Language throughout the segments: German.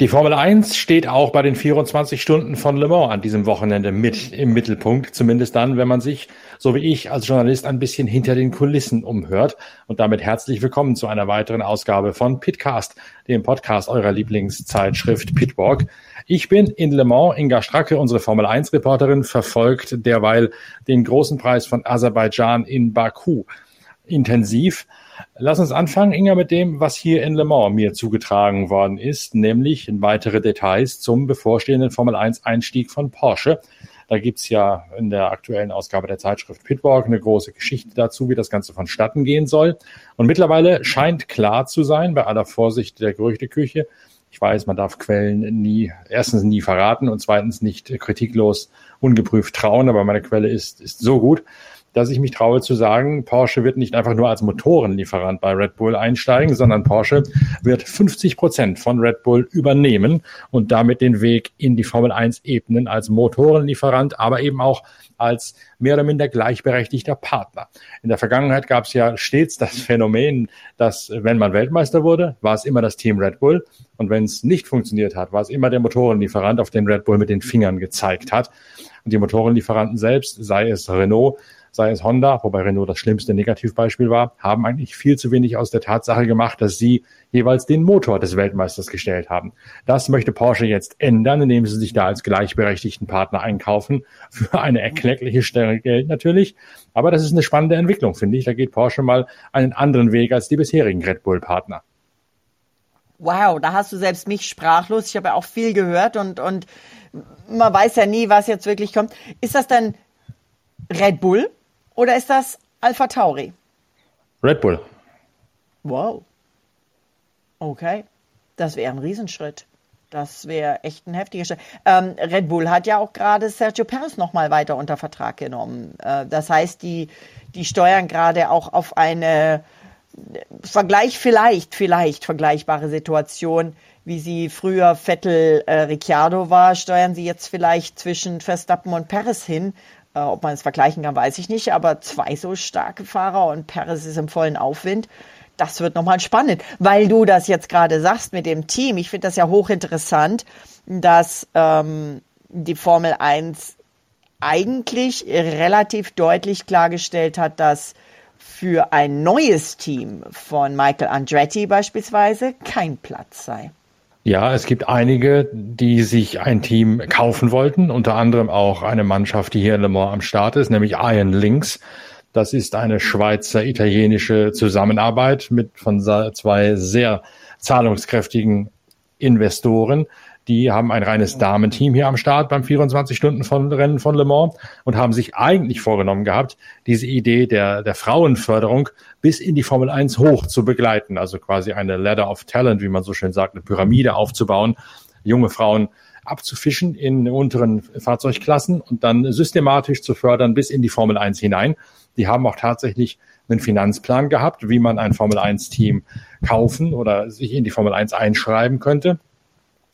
Die Formel 1 steht auch bei den 24 Stunden von Le Mans an diesem Wochenende mit im Mittelpunkt, zumindest dann, wenn man sich, so wie ich als Journalist, ein bisschen hinter den Kulissen umhört. Und damit herzlich willkommen zu einer weiteren Ausgabe von Pitcast, dem Podcast eurer Lieblingszeitschrift Pitwalk. Ich bin in Le Mans, Inga Stracke, unsere Formel 1 Reporterin, verfolgt derweil den großen Preis von Aserbaidschan in Baku intensiv. Lass uns anfangen, Inga, mit dem, was hier in Le Mans mir zugetragen worden ist, nämlich weitere Details zum bevorstehenden Formel 1 Einstieg von Porsche. Da gibt's ja in der aktuellen Ausgabe der Zeitschrift Pitwalk eine große Geschichte dazu, wie das Ganze vonstatten gehen soll. Und mittlerweile scheint klar zu sein, bei aller Vorsicht der Gerüchteküche, ich weiß, man darf Quellen nie, erstens nie verraten und zweitens nicht kritiklos ungeprüft trauen, aber meine Quelle ist, ist so gut, dass ich mich traue zu sagen, Porsche wird nicht einfach nur als Motorenlieferant bei Red Bull einsteigen, sondern Porsche wird 50 Prozent von Red Bull übernehmen und damit den Weg in die Formel 1 ebnen als Motorenlieferant, aber eben auch als mehr oder minder gleichberechtigter Partner. In der Vergangenheit gab es ja stets das Phänomen, dass wenn man Weltmeister wurde, war es immer das Team Red Bull und wenn es nicht funktioniert hat, war es immer der Motorenlieferant, auf den Red Bull mit den Fingern gezeigt hat. Und die Motorenlieferanten selbst, sei es Renault, sei es Honda, wobei Renault das schlimmste Negativbeispiel war, haben eigentlich viel zu wenig aus der Tatsache gemacht, dass sie jeweils den Motor des Weltmeisters gestellt haben. Das möchte Porsche jetzt ändern, indem sie sich da als gleichberechtigten Partner einkaufen. Für eine erkleckliche Stelle Geld natürlich. Aber das ist eine spannende Entwicklung, finde ich. Da geht Porsche mal einen anderen Weg als die bisherigen Red Bull-Partner. Wow, da hast du selbst mich sprachlos. Ich habe ja auch viel gehört und, und man weiß ja nie, was jetzt wirklich kommt. Ist das dann Red Bull oder ist das Alpha Tauri? Red Bull. Wow. Okay. Das wäre ein Riesenschritt. Das wäre echt ein heftiger Schritt. Ähm, Red Bull hat ja auch gerade Sergio Perez nochmal weiter unter Vertrag genommen. Äh, das heißt, die, die steuern gerade auch auf eine Vergleich vielleicht, vielleicht vergleichbare Situation, wie sie früher Vettel äh, Ricciardo war, steuern sie jetzt vielleicht zwischen Verstappen und Perez hin äh, ob man es vergleichen kann, weiß ich nicht. Aber zwei so starke Fahrer und Perez ist im vollen Aufwind. Das wird nochmal spannend, weil du das jetzt gerade sagst mit dem Team. Ich finde das ja hochinteressant, dass ähm, die Formel 1 eigentlich relativ deutlich klargestellt hat, dass für ein neues Team von Michael Andretti beispielsweise kein Platz sei. Ja, es gibt einige, die sich ein Team kaufen wollten, unter anderem auch eine Mannschaft, die hier in Le Mans am Start ist, nämlich Iron Links. Das ist eine Schweizer-italienische Zusammenarbeit mit von zwei sehr zahlungskräftigen Investoren, die haben ein reines Damenteam hier am Start beim 24-Stunden-Rennen von Le Mans und haben sich eigentlich vorgenommen gehabt, diese Idee der, der Frauenförderung bis in die Formel 1 hoch zu begleiten. Also quasi eine Ladder of Talent, wie man so schön sagt, eine Pyramide aufzubauen, junge Frauen abzufischen in unteren Fahrzeugklassen und dann systematisch zu fördern bis in die Formel 1 hinein. Die haben auch tatsächlich einen Finanzplan gehabt, wie man ein Formel 1 Team kaufen oder sich in die Formel 1 einschreiben könnte.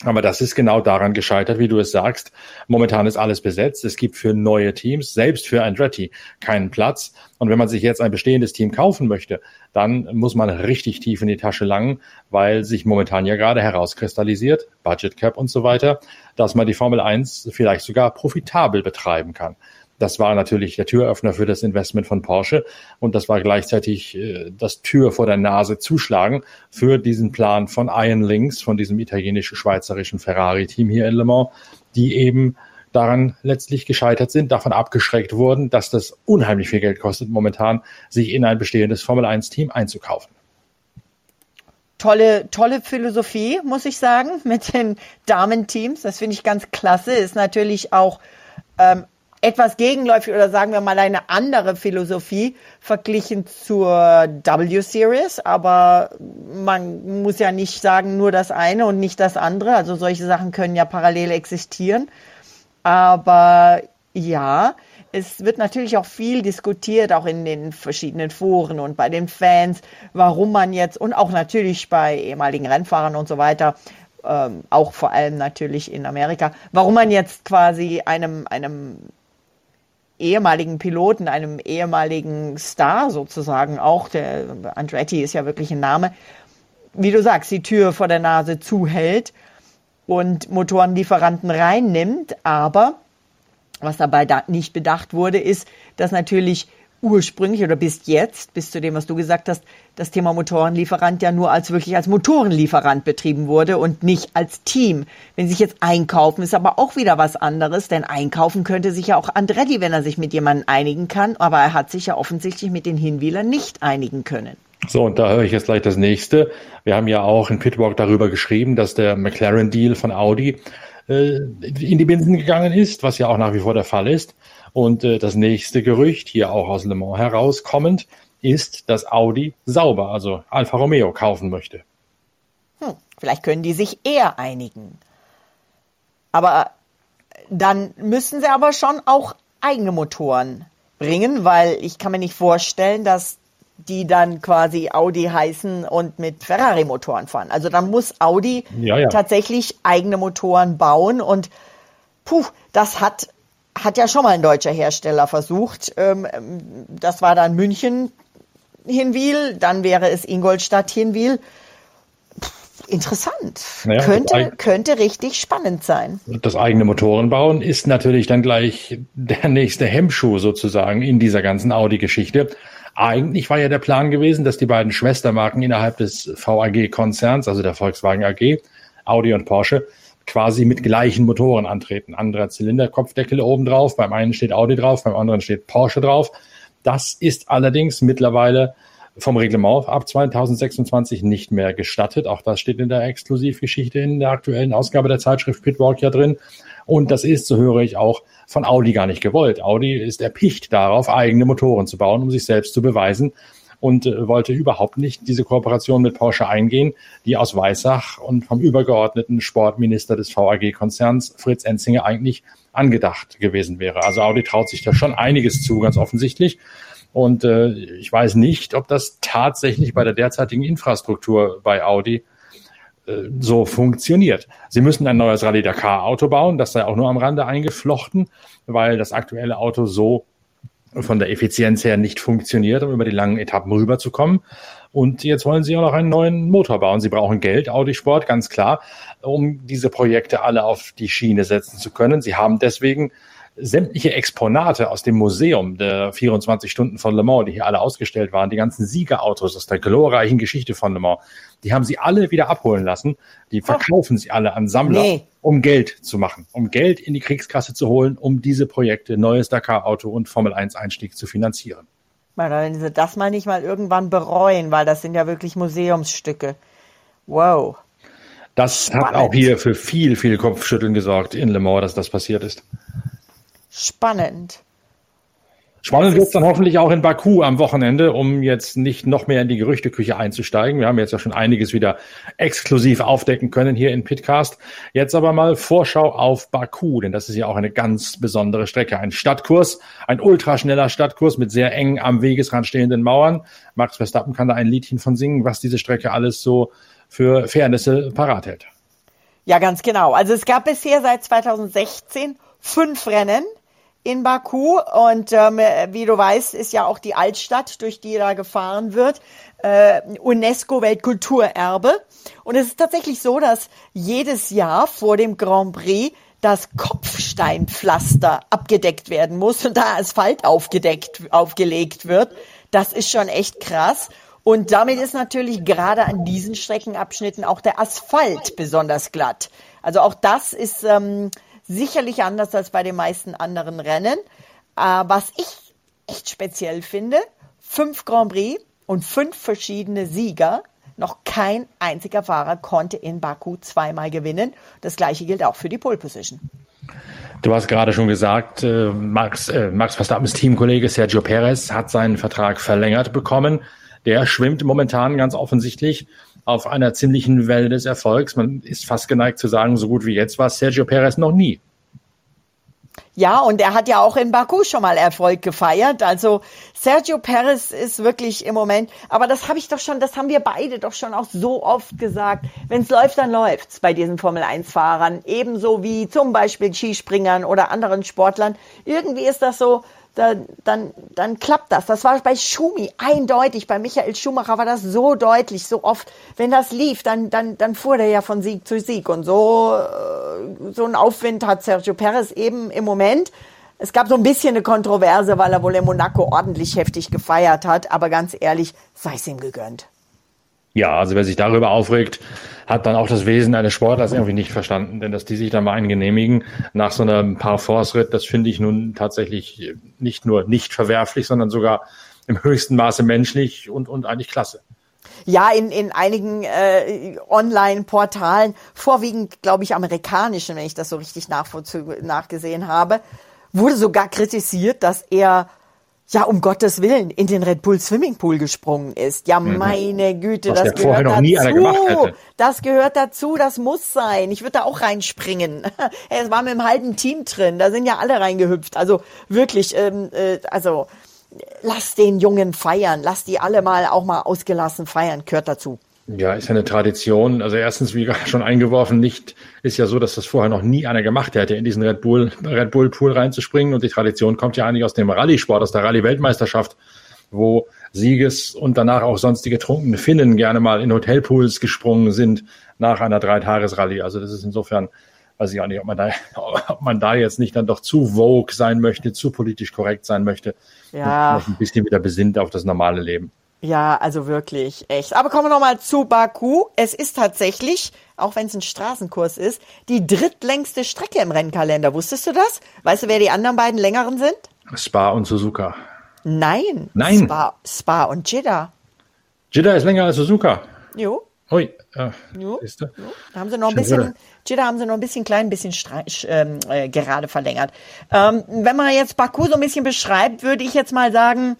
Aber das ist genau daran gescheitert, wie du es sagst. Momentan ist alles besetzt. Es gibt für neue Teams, selbst für Andretti, keinen Platz. Und wenn man sich jetzt ein bestehendes Team kaufen möchte, dann muss man richtig tief in die Tasche langen, weil sich momentan ja gerade herauskristallisiert, Budget Cap und so weiter, dass man die Formel 1 vielleicht sogar profitabel betreiben kann. Das war natürlich der Türöffner für das Investment von Porsche und das war gleichzeitig äh, das Tür vor der Nase zuschlagen für diesen Plan von Iron Links, von diesem italienisch-schweizerischen Ferrari-Team hier in Le Mans, die eben daran letztlich gescheitert sind, davon abgeschreckt wurden, dass das unheimlich viel Geld kostet momentan, sich in ein bestehendes Formel-1-Team einzukaufen. Tolle, tolle Philosophie, muss ich sagen, mit den Damenteams. Das finde ich ganz klasse. Ist natürlich auch ähm, etwas gegenläufig oder sagen wir mal eine andere Philosophie verglichen zur W-Series, aber man muss ja nicht sagen nur das eine und nicht das andere. Also solche Sachen können ja parallel existieren. Aber ja, es wird natürlich auch viel diskutiert, auch in den verschiedenen Foren und bei den Fans, warum man jetzt und auch natürlich bei ehemaligen Rennfahrern und so weiter, ähm, auch vor allem natürlich in Amerika, warum man jetzt quasi einem, einem ehemaligen Piloten, einem ehemaligen Star sozusagen auch, der Andretti ist ja wirklich ein Name, wie du sagst, die Tür vor der Nase zuhält und Motorenlieferanten reinnimmt. Aber was dabei da nicht bedacht wurde, ist, dass natürlich ursprünglich oder bis jetzt, bis zu dem, was du gesagt hast, das Thema Motorenlieferant ja nur als wirklich als Motorenlieferant betrieben wurde und nicht als Team. Wenn sich jetzt einkaufen, ist aber auch wieder was anderes, denn einkaufen könnte sich ja auch Andretti, wenn er sich mit jemandem einigen kann, aber er hat sich ja offensichtlich mit den Hinwählern nicht einigen können. So, und da höre ich jetzt gleich das nächste. Wir haben ja auch in Pitwalk darüber geschrieben, dass der McLaren-Deal von Audi äh, in die Binsen gegangen ist, was ja auch nach wie vor der Fall ist. Und äh, das nächste Gerücht, hier auch aus Le Mans herauskommend, ist, dass Audi sauber, also Alfa Romeo, kaufen möchte. Hm, vielleicht können die sich eher einigen. Aber dann müssen sie aber schon auch eigene Motoren bringen, weil ich kann mir nicht vorstellen, dass die dann quasi Audi heißen und mit Ferrari-Motoren fahren. Also dann muss Audi ja, ja. tatsächlich eigene Motoren bauen und puh, das hat, hat ja schon mal ein deutscher Hersteller versucht. Ähm, das war dann München Hinwil, dann wäre es Ingolstadt Hinwil. Interessant. Naja, könnte, könnte richtig spannend sein. Das eigene Motoren bauen ist natürlich dann gleich der nächste Hemmschuh sozusagen in dieser ganzen Audi-Geschichte. Eigentlich war ja der Plan gewesen, dass die beiden Schwestermarken innerhalb des VAG-Konzerns, also der Volkswagen AG, Audi und Porsche, quasi mit gleichen Motoren antreten. Anderer Zylinderkopfdeckel oben drauf, beim einen steht Audi drauf, beim anderen steht Porsche drauf. Das ist allerdings mittlerweile vom Reglement ab 2026 nicht mehr gestattet. Auch das steht in der Exklusivgeschichte in der aktuellen Ausgabe der Zeitschrift Pitwalk ja drin. Und das ist, so höre ich auch, von Audi gar nicht gewollt. Audi ist erpicht darauf, eigene Motoren zu bauen, um sich selbst zu beweisen und äh, wollte überhaupt nicht diese Kooperation mit Porsche eingehen, die aus Weissach und vom übergeordneten Sportminister des VAG-Konzerns Fritz Enzinger eigentlich angedacht gewesen wäre. Also Audi traut sich da schon einiges zu, ganz offensichtlich. Und äh, ich weiß nicht, ob das tatsächlich bei der derzeitigen Infrastruktur bei Audi äh, so funktioniert. Sie müssen ein neues Rallye Dakar Auto bauen, das sei auch nur am Rande eingeflochten, weil das aktuelle Auto so von der Effizienz her nicht funktioniert, um über die langen Etappen rüberzukommen. Und jetzt wollen sie auch noch einen neuen Motor bauen. Sie brauchen Geld, Audi Sport, ganz klar, um diese Projekte alle auf die Schiene setzen zu können. Sie haben deswegen sämtliche Exponate aus dem Museum der 24 Stunden von Le Mans, die hier alle ausgestellt waren, die ganzen Siegerautos aus der glorreichen Geschichte von Le Mans, die haben sie alle wieder abholen lassen. Die verkaufen sie alle an Sammler, nee. um Geld zu machen, um Geld in die Kriegskasse zu holen, um diese Projekte, neues Dakar-Auto und Formel 1-Einstieg zu finanzieren. Wenn sie das mal nicht mal irgendwann bereuen, weil das sind ja wirklich Museumsstücke. Wow. Das Spannend. hat auch hier für viel, viel Kopfschütteln gesorgt in Le Mans, dass das passiert ist spannend. Spannend wird es dann hoffentlich auch in Baku am Wochenende, um jetzt nicht noch mehr in die Gerüchteküche einzusteigen. Wir haben jetzt ja schon einiges wieder exklusiv aufdecken können hier in Pitcast. Jetzt aber mal Vorschau auf Baku, denn das ist ja auch eine ganz besondere Strecke. Ein Stadtkurs, ein ultraschneller Stadtkurs mit sehr eng am Wegesrand stehenden Mauern. Max Verstappen kann da ein Liedchen von singen, was diese Strecke alles so für Fairnisse parat hält. Ja, ganz genau. Also es gab bisher seit 2016 fünf Rennen in Baku und ähm, wie du weißt, ist ja auch die Altstadt, durch die da gefahren wird, äh, UNESCO-Weltkulturerbe. Und es ist tatsächlich so, dass jedes Jahr vor dem Grand Prix das Kopfsteinpflaster abgedeckt werden muss und da Asphalt aufgedeckt, aufgelegt wird. Das ist schon echt krass. Und damit ist natürlich gerade an diesen Streckenabschnitten auch der Asphalt besonders glatt. Also auch das ist ähm, Sicherlich anders als bei den meisten anderen Rennen. Äh, was ich echt speziell finde, fünf Grand Prix und fünf verschiedene Sieger. Noch kein einziger Fahrer konnte in Baku zweimal gewinnen. Das gleiche gilt auch für die Pole Position. Du hast gerade schon gesagt, äh, Max, äh, Max Verstappens Teamkollege Sergio Perez hat seinen Vertrag verlängert bekommen. Der schwimmt momentan ganz offensichtlich auf einer ziemlichen Welle des Erfolgs. Man ist fast geneigt zu sagen, so gut wie jetzt war Sergio Perez noch nie. Ja, und er hat ja auch in Baku schon mal Erfolg gefeiert. Also Sergio Perez ist wirklich im Moment, aber das habe ich doch schon, das haben wir beide doch schon auch so oft gesagt. Wenn es läuft, dann läuft's bei diesen Formel 1 Fahrern. Ebenso wie zum Beispiel Skispringern oder anderen Sportlern. Irgendwie ist das so, dann, dann, dann klappt das. Das war bei Schumi eindeutig. Bei Michael Schumacher war das so deutlich, so oft. Wenn das lief, dann, dann, dann fuhr der ja von Sieg zu Sieg. Und so, äh, so ein Aufwind hat Sergio Perez eben im Moment. Es gab so ein bisschen eine Kontroverse, weil er wohl in Monaco ordentlich heftig gefeiert hat. Aber ganz ehrlich, sei es ihm gegönnt. Ja, also wer sich darüber aufregt, hat dann auch das Wesen eines Sportlers irgendwie nicht verstanden. Denn dass die sich da mal einen genehmigen nach so einem Parforce-Ritt, das finde ich nun tatsächlich nicht nur nicht verwerflich, sondern sogar im höchsten Maße menschlich und, und eigentlich klasse. Ja, in, in einigen äh, Online-Portalen, vorwiegend, glaube ich, amerikanischen, wenn ich das so richtig nachgesehen habe, wurde sogar kritisiert, dass er ja, um Gottes Willen, in den Red Bull Swimmingpool gesprungen ist. Ja, mhm. meine Güte, Was das gehört dazu. Das gehört dazu, das muss sein. Ich würde da auch reinspringen. Es war mit dem halben Team drin, da sind ja alle reingehüpft. Also wirklich, ähm, äh, also lass den Jungen feiern, lass die alle mal auch mal ausgelassen feiern, gehört dazu. Ja, ist ja eine Tradition. Also erstens, wie gerade schon eingeworfen, nicht ist ja so, dass das vorher noch nie einer gemacht hätte, in diesen Red Bull Red Bull Pool reinzuspringen. Und die Tradition kommt ja eigentlich aus dem Rallye-Sport, aus der Rallye-Weltmeisterschaft, wo Sieges und danach auch sonstige trunkene Finnen gerne mal in Hotelpools gesprungen sind nach einer Dreitages-Rallye. Also das ist insofern, weiß ich auch nicht, ob man da, ob man da jetzt nicht dann doch zu vogue sein möchte, zu politisch korrekt sein möchte. Ja. Und noch ein bisschen wieder besinnt auf das normale Leben. Ja, also wirklich, echt. Aber kommen wir nochmal zu Baku. Es ist tatsächlich, auch wenn es ein Straßenkurs ist, die drittlängste Strecke im Rennkalender. Wusstest du das? Weißt du, wer die anderen beiden längeren sind? Spa und Suzuka. Nein. Nein. Spa, Spa und Jeddah. Jeddah ist länger als Suzuka. Jo. Ui. Äh, jo. Da haben sie noch ein bisschen, Jeddah haben sie noch ein bisschen klein, ein bisschen ähm, äh, gerade verlängert. Ähm, wenn man jetzt Baku so ein bisschen beschreibt, würde ich jetzt mal sagen,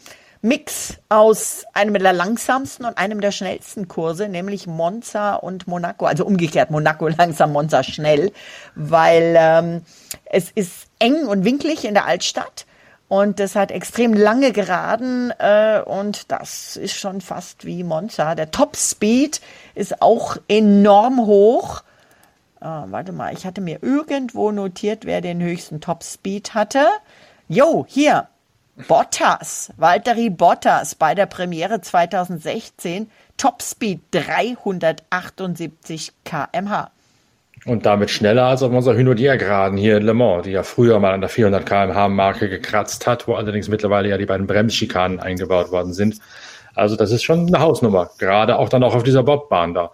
Mix aus einem der langsamsten und einem der schnellsten Kurse, nämlich Monza und Monaco. Also umgekehrt, Monaco langsam, Monza schnell, weil ähm, es ist eng und winklig in der Altstadt. Und es hat extrem lange Geraden äh, und das ist schon fast wie Monza. Der Topspeed ist auch enorm hoch. Äh, warte mal, ich hatte mir irgendwo notiert, wer den höchsten Topspeed hatte. Jo, hier, Bottas, Valtteri Bottas bei der Premiere 2016, Topspeed 378 kmh. Und damit schneller als auf unserer Hynodier-Geraden hier in Le Mans, die ja früher mal an der 400 kmh-Marke gekratzt hat, wo allerdings mittlerweile ja die beiden Bremsschikanen eingebaut worden sind. Also das ist schon eine Hausnummer, gerade auch dann auch auf dieser Bobbahn da.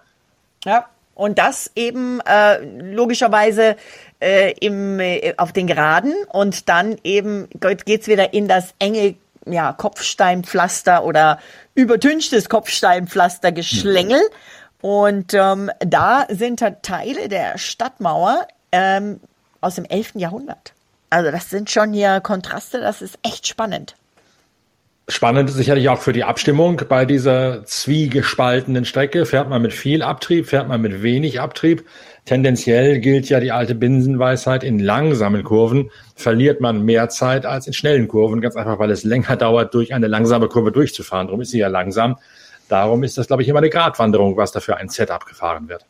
Ja, und das eben äh, logischerweise äh, im, äh, auf den Geraden und dann eben geht's wieder in das enge ja, Kopfsteinpflaster oder übertünchtes Kopfsteinpflaster-Geschlängel. Mhm. Und ähm, da sind Teile der Stadtmauer ähm, aus dem 11. Jahrhundert. Also das sind schon hier Kontraste, das ist echt spannend. Spannend ist sicherlich auch für die Abstimmung bei dieser zwiegespaltenen Strecke. Fährt man mit viel Abtrieb, fährt man mit wenig Abtrieb. Tendenziell gilt ja die alte Binsenweisheit, in langsamen Kurven verliert man mehr Zeit als in schnellen Kurven, ganz einfach, weil es länger dauert, durch eine langsame Kurve durchzufahren. Darum ist sie ja langsam. Darum ist das, glaube ich, immer eine Gratwanderung, was dafür ein Setup gefahren wird.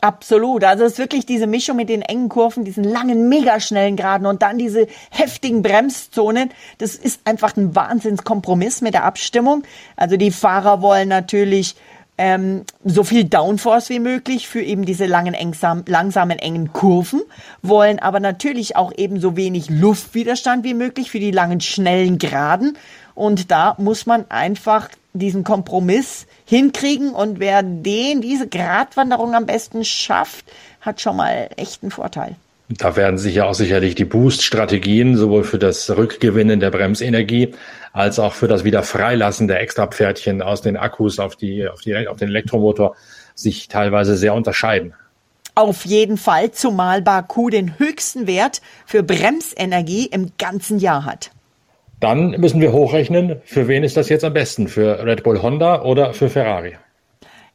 Absolut. Also es ist wirklich diese Mischung mit den engen Kurven, diesen langen, mega schnellen Geraden und dann diese heftigen Bremszonen. Das ist einfach ein Wahnsinnskompromiss mit der Abstimmung. Also die Fahrer wollen natürlich ähm, so viel Downforce wie möglich für eben diese langen, engsam, langsamen, engen Kurven, wollen aber natürlich auch eben so wenig Luftwiderstand wie möglich für die langen, schnellen Geraden. Und da muss man einfach diesen Kompromiss hinkriegen und wer den, diese Gratwanderung am besten schafft, hat schon mal echt einen Vorteil. Da werden sich ja auch sicherlich die Boost-Strategien sowohl für das Rückgewinnen der Bremsenergie als auch für das Wiederfreilassen der Extrapferdchen aus den Akkus auf, die, auf, die, auf den Elektromotor sich teilweise sehr unterscheiden. Auf jeden Fall, zumal Baku den höchsten Wert für Bremsenergie im ganzen Jahr hat. Dann müssen wir hochrechnen, für wen ist das jetzt am besten? Für Red Bull Honda oder für Ferrari?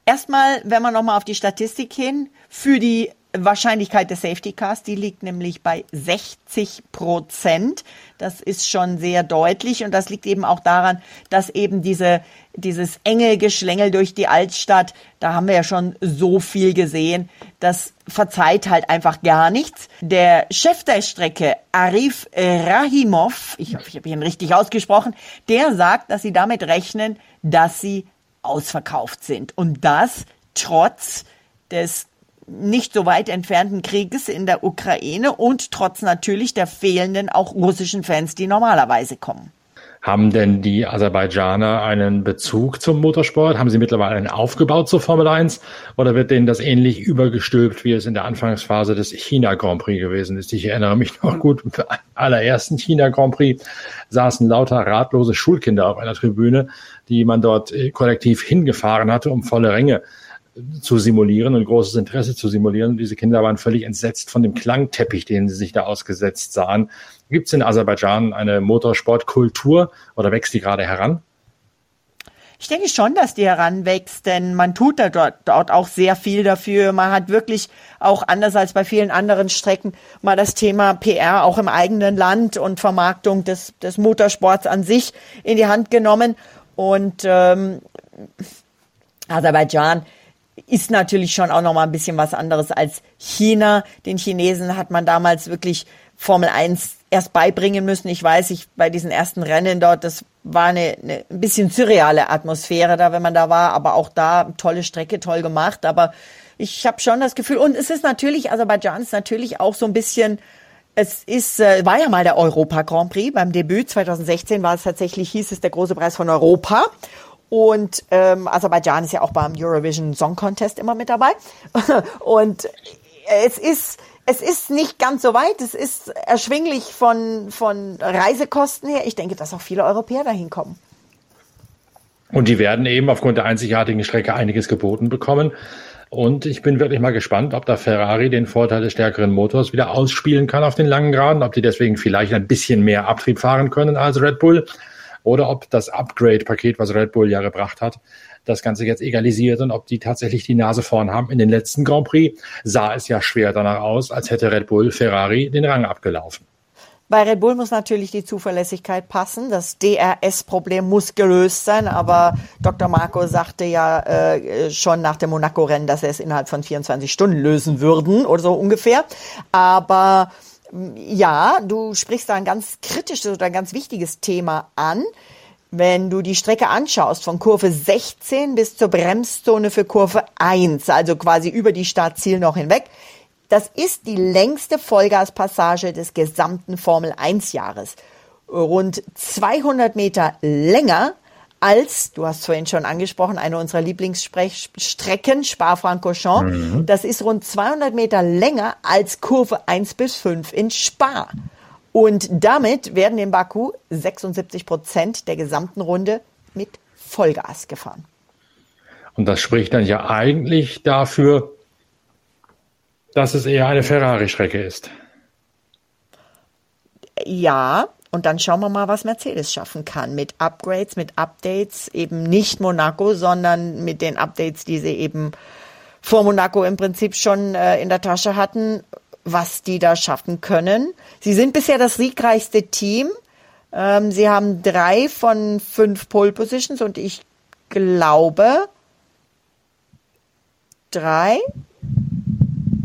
Erstmal, wenn man nochmal auf die Statistik hin, für die Wahrscheinlichkeit des Safety Cars, die liegt nämlich bei 60 Prozent. Das ist schon sehr deutlich und das liegt eben auch daran, dass eben diese, dieses enge Geschlängel durch die Altstadt, da haben wir ja schon so viel gesehen, das verzeiht halt einfach gar nichts. Der Chef der Strecke, Arif Rahimov, ich hoffe, ich habe ihn richtig ausgesprochen, der sagt, dass sie damit rechnen, dass sie ausverkauft sind. Und das trotz des nicht so weit entfernten Krieges in der Ukraine und trotz natürlich der fehlenden auch russischen Fans, die normalerweise kommen. Haben denn die Aserbaidschaner einen Bezug zum Motorsport? Haben sie mittlerweile einen aufgebaut zur Formel 1? Oder wird denen das ähnlich übergestülpt, wie es in der Anfangsphase des China Grand Prix gewesen ist? Ich erinnere mich noch gut, im allerersten China Grand Prix saßen lauter ratlose Schulkinder auf einer Tribüne, die man dort äh, kollektiv hingefahren hatte, um volle Ränge zu simulieren und großes Interesse zu simulieren. Diese Kinder waren völlig entsetzt von dem Klangteppich, den sie sich da ausgesetzt sahen. Gibt es in Aserbaidschan eine Motorsportkultur oder wächst die gerade heran? Ich denke schon, dass die heranwächst, denn man tut da dort, dort auch sehr viel dafür. Man hat wirklich auch anders als bei vielen anderen Strecken mal das Thema PR auch im eigenen Land und Vermarktung des, des Motorsports an sich in die Hand genommen. Und ähm, Aserbaidschan ist natürlich schon auch noch mal ein bisschen was anderes als China. Den Chinesen hat man damals wirklich Formel 1 erst beibringen müssen. Ich weiß, ich bei diesen ersten Rennen dort, das war eine, eine ein bisschen surreale Atmosphäre da, wenn man da war, aber auch da tolle Strecke, toll gemacht. Aber ich habe schon das Gefühl, und es ist natürlich, Aserbaidschan ist natürlich auch so ein bisschen, es ist, äh, war ja mal der Europa Grand Prix. Beim Debüt 2016 war es tatsächlich, hieß es der große Preis von Europa. Und ähm, Aserbaidschan ist ja auch beim Eurovision Song Contest immer mit dabei. Und es ist, es ist nicht ganz so weit. Es ist erschwinglich von, von Reisekosten her. Ich denke, dass auch viele Europäer dahin kommen. Und die werden eben aufgrund der einzigartigen Strecke einiges geboten bekommen. Und ich bin wirklich mal gespannt, ob da Ferrari den Vorteil des stärkeren Motors wieder ausspielen kann auf den langen Geraden, ob die deswegen vielleicht ein bisschen mehr Abtrieb fahren können als Red Bull oder ob das Upgrade-Paket, was Red Bull ja gebracht hat, das Ganze jetzt egalisiert und ob die tatsächlich die Nase vorn haben. In den letzten Grand Prix sah es ja schwer danach aus, als hätte Red Bull Ferrari den Rang abgelaufen. Bei Red Bull muss natürlich die Zuverlässigkeit passen. Das DRS-Problem muss gelöst sein. Aber Dr. Marco sagte ja äh, schon nach dem Monaco-Rennen, dass er es innerhalb von 24 Stunden lösen würden oder so ungefähr. Aber ja, du sprichst da ein ganz kritisches oder ein ganz wichtiges Thema an. Wenn du die Strecke anschaust, von Kurve 16 bis zur Bremszone für Kurve 1, also quasi über die Startziel noch hinweg, das ist die längste Vollgaspassage des gesamten Formel 1 Jahres. Rund 200 Meter länger als, du hast vorhin schon angesprochen, eine unserer Lieblingsstrecken, Spa-Francorchamps. Mhm. Das ist rund 200 Meter länger als Kurve 1 bis 5 in Spa. Und damit werden in Baku 76 Prozent der gesamten Runde mit Vollgas gefahren. Und das spricht dann ja eigentlich dafür, dass es eher eine Ferrari-Strecke ist. Ja, und dann schauen wir mal, was Mercedes schaffen kann mit Upgrades, mit Updates, eben nicht Monaco, sondern mit den Updates, die sie eben vor Monaco im Prinzip schon äh, in der Tasche hatten, was die da schaffen können. Sie sind bisher das siegreichste Team. Ähm, sie haben drei von fünf Pole Positions und ich glaube drei,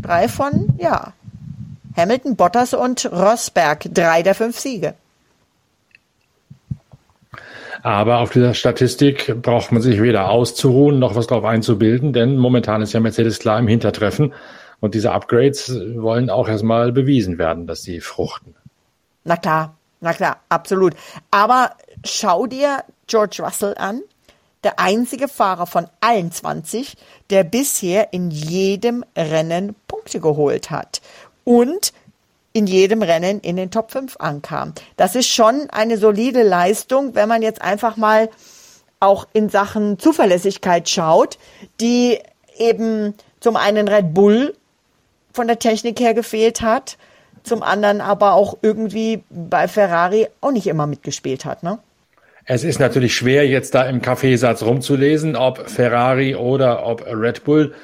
drei von, ja, Hamilton, Bottas und Rosberg, drei der fünf Siege. Aber auf dieser Statistik braucht man sich weder auszuruhen noch was drauf einzubilden, denn momentan ist ja Mercedes klar im Hintertreffen. Und diese Upgrades wollen auch erstmal bewiesen werden, dass sie fruchten. Na klar, na klar, absolut. Aber schau dir George Russell an, der einzige Fahrer von allen 20, der bisher in jedem Rennen Punkte geholt hat. Und in jedem Rennen in den Top 5 ankam. Das ist schon eine solide Leistung, wenn man jetzt einfach mal auch in Sachen Zuverlässigkeit schaut, die eben zum einen Red Bull von der Technik her gefehlt hat, zum anderen aber auch irgendwie bei Ferrari auch nicht immer mitgespielt hat, ne? Es ist natürlich schwer, jetzt da im Kaffeesatz rumzulesen, ob Ferrari oder ob Red Bull.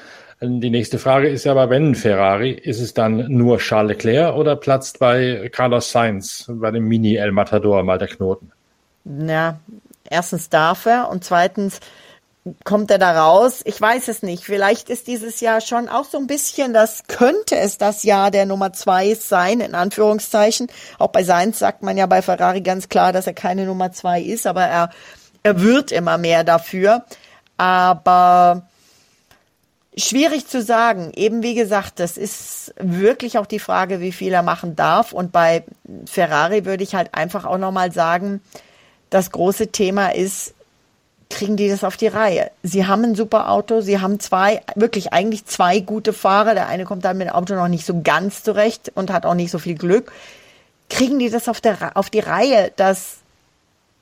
Die nächste Frage ist ja aber, wenn Ferrari, ist es dann nur Charles Leclerc oder platzt bei Carlos Sainz, bei dem Mini El Matador mal der Knoten? Ja, erstens darf er und zweitens kommt er da raus? Ich weiß es nicht. Vielleicht ist dieses Jahr schon auch so ein bisschen, das könnte es das Jahr der Nummer zwei sein, in Anführungszeichen. Auch bei Sainz sagt man ja bei Ferrari ganz klar, dass er keine Nummer zwei ist, aber er, er wird immer mehr dafür. Aber schwierig zu sagen. Eben wie gesagt, das ist wirklich auch die Frage, wie viel er machen darf. Und bei Ferrari würde ich halt einfach auch nochmal sagen, das große Thema ist, kriegen die das auf die Reihe. Sie haben ein super Auto, sie haben zwei, wirklich eigentlich zwei gute Fahrer. Der eine kommt dann mit dem Auto noch nicht so ganz zurecht und hat auch nicht so viel Glück. Kriegen die das auf, der, auf die Reihe, dass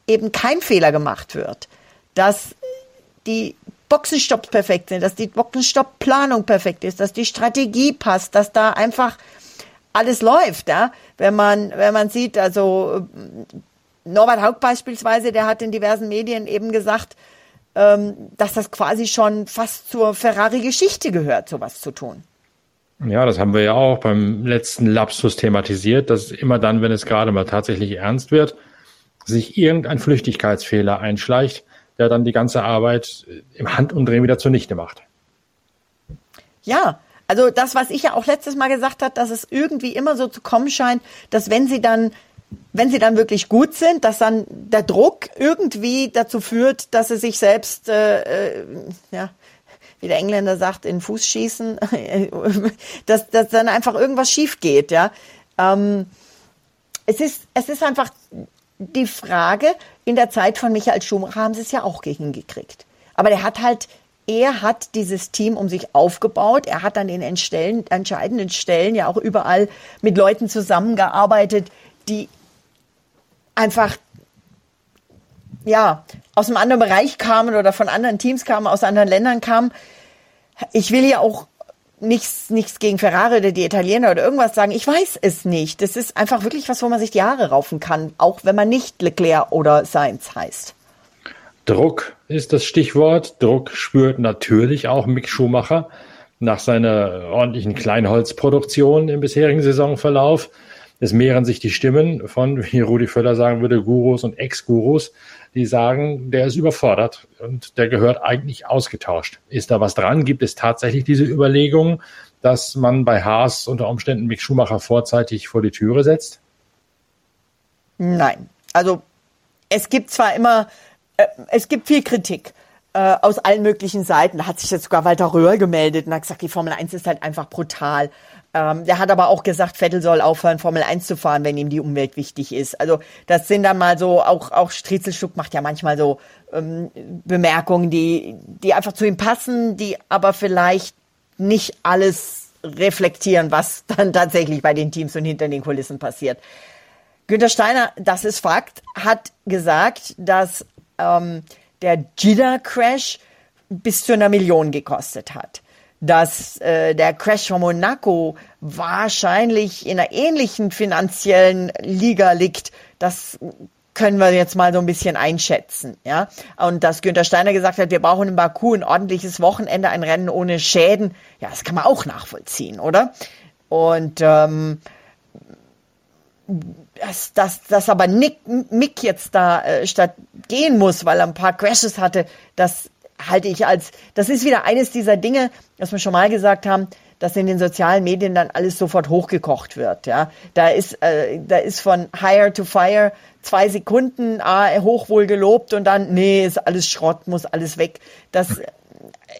eben kein Fehler gemacht wird, dass die Boxenstopps perfekt sind, dass die Boxenstoppplanung perfekt ist, dass die Strategie passt, dass da einfach alles läuft, ja. Wenn man, wenn man sieht, also Norbert Haug beispielsweise, der hat in diversen Medien eben gesagt, ähm, dass das quasi schon fast zur Ferrari-Geschichte gehört, sowas zu tun. Ja, das haben wir ja auch beim letzten Lapsus thematisiert, dass immer dann, wenn es gerade mal tatsächlich ernst wird, sich irgendein Flüchtigkeitsfehler einschleicht, der dann die ganze Arbeit im Handumdrehen wieder zunichte macht. Ja, also das, was ich ja auch letztes Mal gesagt habe, dass es irgendwie immer so zu kommen scheint, dass wenn sie dann wenn sie dann wirklich gut sind, dass dann der Druck irgendwie dazu führt, dass sie sich selbst, äh, äh, ja, wie der Engländer sagt, in Fuß schießen, dass, dass dann einfach irgendwas schief geht, ja. Ähm, es ist, es ist einfach die Frage, in der Zeit von Michael Schumacher haben sie es ja auch hingekriegt. Aber der hat halt, er hat dieses Team um sich aufgebaut. Er hat an den entscheidenden Stellen ja auch überall mit Leuten zusammengearbeitet, die einfach ja aus einem anderen Bereich kamen oder von anderen Teams kamen, aus anderen Ländern kamen. Ich will ja auch nichts, nichts gegen Ferrari oder die Italiener oder irgendwas sagen. Ich weiß es nicht. Das ist einfach wirklich was, wo man sich die Haare raufen kann, auch wenn man nicht Leclerc oder Sainz heißt. Druck ist das Stichwort. Druck spürt natürlich auch Mick Schumacher nach seiner ordentlichen Kleinholzproduktion im bisherigen Saisonverlauf es mehren sich die Stimmen von, wie Rudi Völler sagen würde, Gurus und Ex-Gurus, die sagen, der ist überfordert und der gehört eigentlich ausgetauscht. Ist da was dran? Gibt es tatsächlich diese Überlegung, dass man bei Haas unter Umständen Mick Schumacher vorzeitig vor die Türe setzt? Nein. Also es gibt zwar immer, äh, es gibt viel Kritik äh, aus allen möglichen Seiten. Da hat sich jetzt sogar Walter Röhr gemeldet und hat gesagt, die Formel 1 ist halt einfach brutal. Ähm, der hat aber auch gesagt, Vettel soll aufhören, Formel 1 zu fahren, wenn ihm die Umwelt wichtig ist. Also das sind dann mal so, auch, auch Striezelstuck macht ja manchmal so ähm, Bemerkungen, die, die einfach zu ihm passen, die aber vielleicht nicht alles reflektieren, was dann tatsächlich bei den Teams und hinter den Kulissen passiert. Günter Steiner, das ist Fakt, hat gesagt, dass ähm, der Jeddah-Crash bis zu einer Million gekostet hat dass äh, der Crash von Monaco wahrscheinlich in einer ähnlichen finanziellen Liga liegt. Das können wir jetzt mal so ein bisschen einschätzen, ja. Und dass Günther Steiner gesagt hat, wir brauchen in Baku ein ordentliches Wochenende, ein Rennen ohne Schäden, ja, das kann man auch nachvollziehen, oder? Und ähm, dass, dass, dass aber Nick, Mick jetzt da äh, statt gehen muss, weil er ein paar Crashes hatte, das halte ich als, das ist wieder eines dieser Dinge, was wir schon mal gesagt haben, dass in den sozialen Medien dann alles sofort hochgekocht wird. Ja, da ist, äh, da ist von Hire to Fire zwei Sekunden ah, hochwohl gelobt und dann nee, ist alles Schrott, muss alles weg. Das,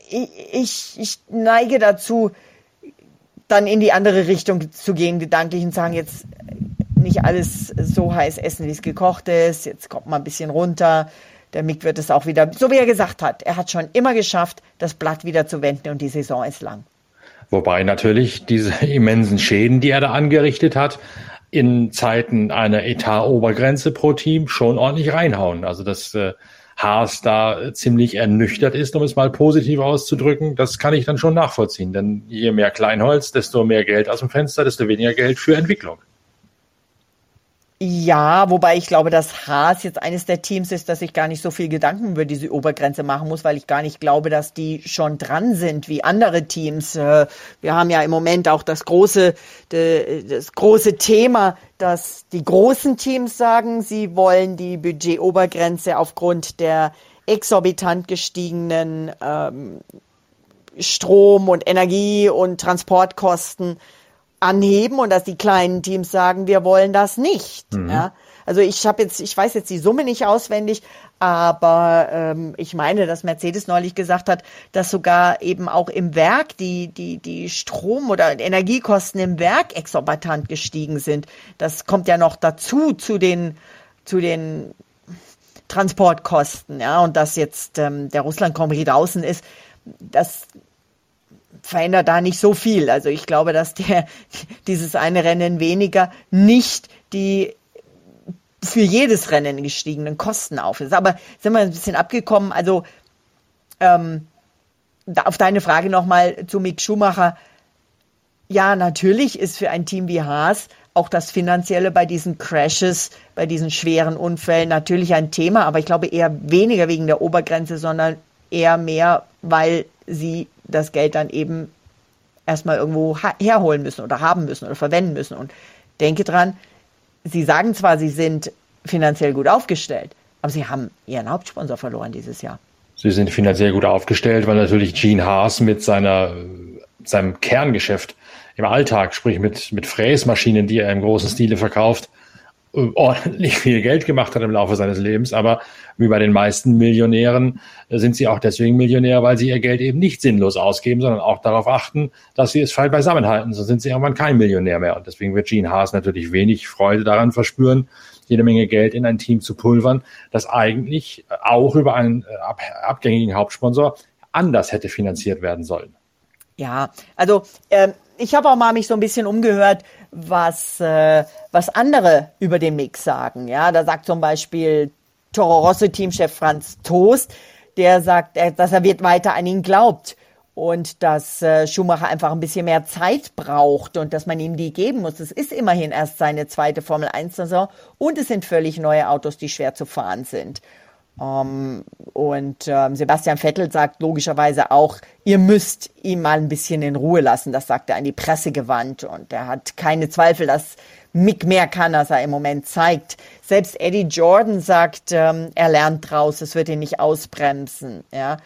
ich, ich neige dazu, dann in die andere Richtung zu gehen, gedanklich und sagen jetzt nicht alles so heiß essen, wie es gekocht ist. Jetzt kommt mal ein bisschen runter der Mick wird es auch wieder, so wie er gesagt hat, er hat schon immer geschafft, das Blatt wieder zu wenden und die Saison ist lang. Wobei natürlich diese immensen Schäden, die er da angerichtet hat, in Zeiten einer Etat-Obergrenze pro Team schon ordentlich reinhauen. Also dass äh, Haas da ziemlich ernüchtert ist, um es mal positiv auszudrücken, das kann ich dann schon nachvollziehen. Denn je mehr Kleinholz, desto mehr Geld aus dem Fenster, desto weniger Geld für Entwicklung. Ja, wobei ich glaube, dass Haas jetzt eines der Teams ist, dass ich gar nicht so viel Gedanken über diese Obergrenze machen muss, weil ich gar nicht glaube, dass die schon dran sind wie andere Teams. Äh, wir haben ja im Moment auch das große, das große Thema, dass die großen Teams sagen, sie wollen die Budgetobergrenze aufgrund der exorbitant gestiegenen ähm, Strom- und Energie- und Transportkosten anheben und dass die kleinen Teams sagen, wir wollen das nicht. Mhm. Ja? Also ich habe jetzt, ich weiß jetzt die Summe nicht auswendig, aber ähm, ich meine, dass Mercedes neulich gesagt hat, dass sogar eben auch im Werk die, die, die Strom- oder Energiekosten im Werk exorbitant gestiegen sind. Das kommt ja noch dazu zu den, zu den Transportkosten, ja, und dass jetzt ähm, der Russland-Konflikt draußen ist, das verändert da nicht so viel. Also ich glaube, dass der dieses eine Rennen weniger nicht die für jedes Rennen gestiegenen Kosten auf ist. Aber sind wir ein bisschen abgekommen. Also ähm, auf deine Frage nochmal zu Mick Schumacher. Ja, natürlich ist für ein Team wie Haas auch das Finanzielle bei diesen Crashes, bei diesen schweren Unfällen natürlich ein Thema, aber ich glaube eher weniger wegen der Obergrenze, sondern eher mehr, weil sie das Geld dann eben erstmal irgendwo herholen müssen oder haben müssen oder verwenden müssen. Und denke dran, sie sagen zwar, sie sind finanziell gut aufgestellt, aber sie haben ihren Hauptsponsor verloren dieses Jahr. Sie sind finanziell gut aufgestellt, weil natürlich Gene Haas mit seiner, seinem Kerngeschäft im Alltag, sprich mit, mit Fräsmaschinen, die er im großen Stile verkauft, ordentlich viel Geld gemacht hat im Laufe seines Lebens, aber wie bei den meisten Millionären sind sie auch deswegen Millionär, weil sie ihr Geld eben nicht sinnlos ausgeben, sondern auch darauf achten, dass sie es frei beisammenhalten. Sonst sind sie irgendwann kein Millionär mehr. Und deswegen wird Gene Haas natürlich wenig Freude daran verspüren, jede Menge Geld in ein Team zu pulvern, das eigentlich auch über einen äh, abgängigen Hauptsponsor anders hätte finanziert werden sollen. Ja, also äh, ich habe auch mal mich so ein bisschen umgehört, was, äh, was andere über den Mix sagen. Ja, da sagt zum Beispiel Toro Rosso Teamchef Franz Toast, der sagt, dass er wird weiter an ihn glaubt und dass äh, Schumacher einfach ein bisschen mehr Zeit braucht und dass man ihm die geben muss. Es ist immerhin erst seine zweite Formel 1 Saison und es sind völlig neue Autos, die schwer zu fahren sind. Um, ähm, und ähm, Sebastian Vettel sagt logischerweise auch, ihr müsst ihn mal ein bisschen in Ruhe lassen. Das sagt er an die Presse gewandt und er hat keine Zweifel, dass Mick mehr kann, als er im Moment zeigt. Selbst Eddie Jordan sagt, ähm, er lernt draus, es wird ihn nicht ausbremsen. Ja.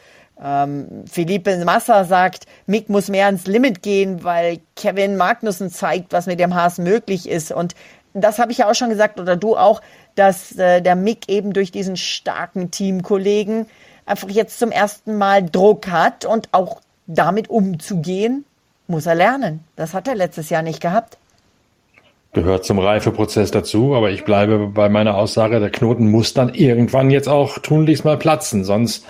Ähm, Felipe Massa sagt, Mick muss mehr ans Limit gehen, weil Kevin Magnussen zeigt, was mit dem Haas möglich ist. Und das habe ich ja auch schon gesagt, oder du auch, dass äh, der Mick eben durch diesen starken Teamkollegen einfach jetzt zum ersten Mal Druck hat und auch damit umzugehen, muss er lernen. Das hat er letztes Jahr nicht gehabt. Gehört zum Reifeprozess dazu, aber ich bleibe bei meiner Aussage, der Knoten muss dann irgendwann jetzt auch tunlichst mal platzen, sonst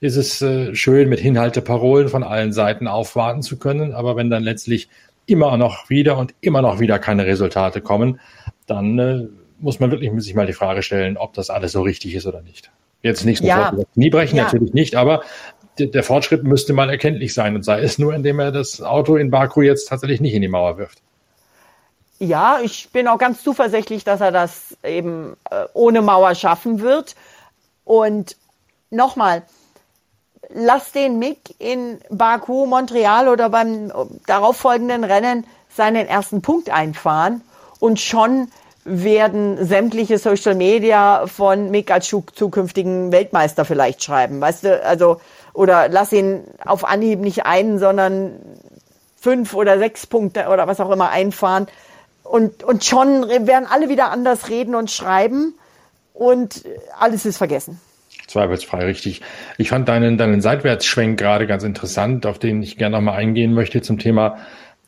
ist es äh, schön, mit Hinhalteparolen von allen Seiten aufwarten zu können, aber wenn dann letztlich immer noch wieder und immer noch wieder keine Resultate kommen, dann äh, muss man wirklich sich mal die Frage stellen, ob das alles so richtig ist oder nicht. Jetzt nicht sofort ja. nie brechen, ja. natürlich nicht, aber der Fortschritt müsste mal erkenntlich sein und sei es nur, indem er das Auto in Baku jetzt tatsächlich nicht in die Mauer wirft. Ja, ich bin auch ganz zuversichtlich, dass er das eben äh, ohne Mauer schaffen wird. Und nochmal, lass den Mick in Baku, Montreal oder beim darauffolgenden Rennen seinen ersten Punkt einfahren und schon werden sämtliche Social Media von als zukünftigen Weltmeister vielleicht schreiben, weißt du, also, oder lass ihn auf Anhieb nicht einen, sondern fünf oder sechs Punkte oder was auch immer einfahren. Und, und schon werden alle wieder anders reden und schreiben und alles ist vergessen. Zweifelsfrei richtig. Ich fand deinen, deinen Seitwärtsschwenk gerade ganz interessant, auf den ich gerne nochmal eingehen möchte zum Thema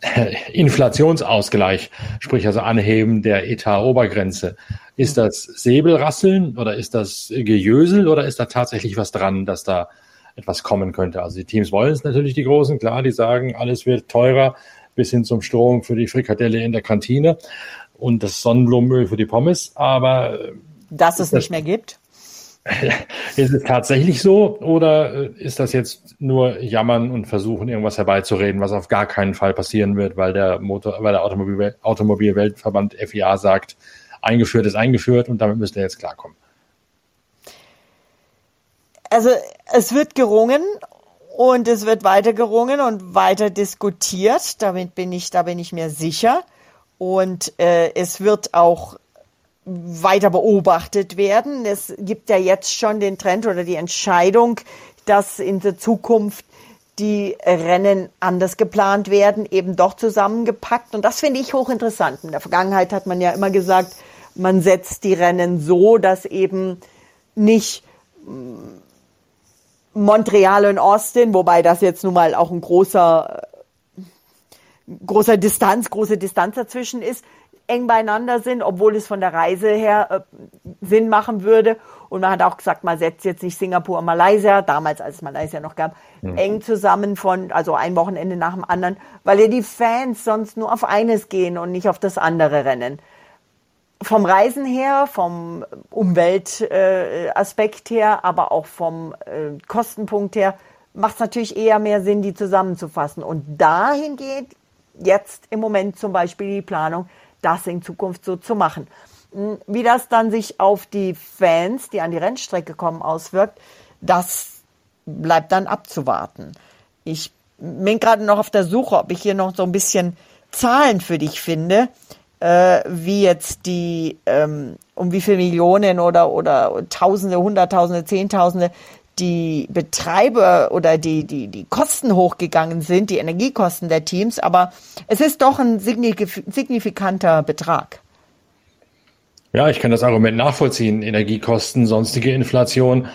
Inflationsausgleich, sprich also Anheben der Etat-Obergrenze. Ist das Säbelrasseln oder ist das Gejösel oder ist da tatsächlich was dran, dass da etwas kommen könnte? Also die Teams wollen es natürlich, die Großen, klar, die sagen, alles wird teurer bis hin zum Strom für die Frikadelle in der Kantine und das Sonnenblumenöl für die Pommes, aber dass es nicht mehr gibt? Ist es tatsächlich so oder äh, ist das jetzt nur Jammern und versuchen, irgendwas herbeizureden, was auf gar keinen Fall passieren wird, weil der Motor, weil der Automobil, Automobilweltverband FIA sagt, eingeführt ist eingeführt und damit müsst ihr jetzt klarkommen? Also es wird gerungen und es wird weiter gerungen und weiter diskutiert. Damit bin ich, da bin ich mir sicher. Und äh, es wird auch weiter beobachtet werden. Es gibt ja jetzt schon den Trend oder die Entscheidung, dass in der Zukunft die Rennen anders geplant werden, eben doch zusammengepackt. Und das finde ich hochinteressant. In der Vergangenheit hat man ja immer gesagt, man setzt die Rennen so, dass eben nicht Montreal und Austin, wobei das jetzt nun mal auch ein großer, großer Distanz, große Distanz dazwischen ist, eng beieinander sind, obwohl es von der Reise her äh, Sinn machen würde. Und man hat auch gesagt, man setzt jetzt nicht Singapur und Malaysia, damals als es Malaysia noch gab, mhm. eng zusammen von, also ein Wochenende nach dem anderen, weil ja die Fans sonst nur auf eines gehen und nicht auf das andere rennen. Vom Reisen her, vom Umweltaspekt äh, her, aber auch vom äh, Kostenpunkt her, macht es natürlich eher mehr Sinn, die zusammenzufassen. Und dahin geht jetzt im Moment zum Beispiel die Planung, das in Zukunft so zu machen. Hm, wie das dann sich auf die Fans, die an die Rennstrecke kommen, auswirkt, das bleibt dann abzuwarten. Ich bin gerade noch auf der Suche, ob ich hier noch so ein bisschen Zahlen für dich finde, äh, wie jetzt die, ähm, um wie viele Millionen oder, oder Tausende, Hunderttausende, Zehntausende die Betreiber oder die, die, die Kosten hochgegangen sind, die Energiekosten der Teams, aber es ist doch ein signifikanter Betrag. Ja, ich kann das Argument nachvollziehen. Energiekosten, sonstige Inflation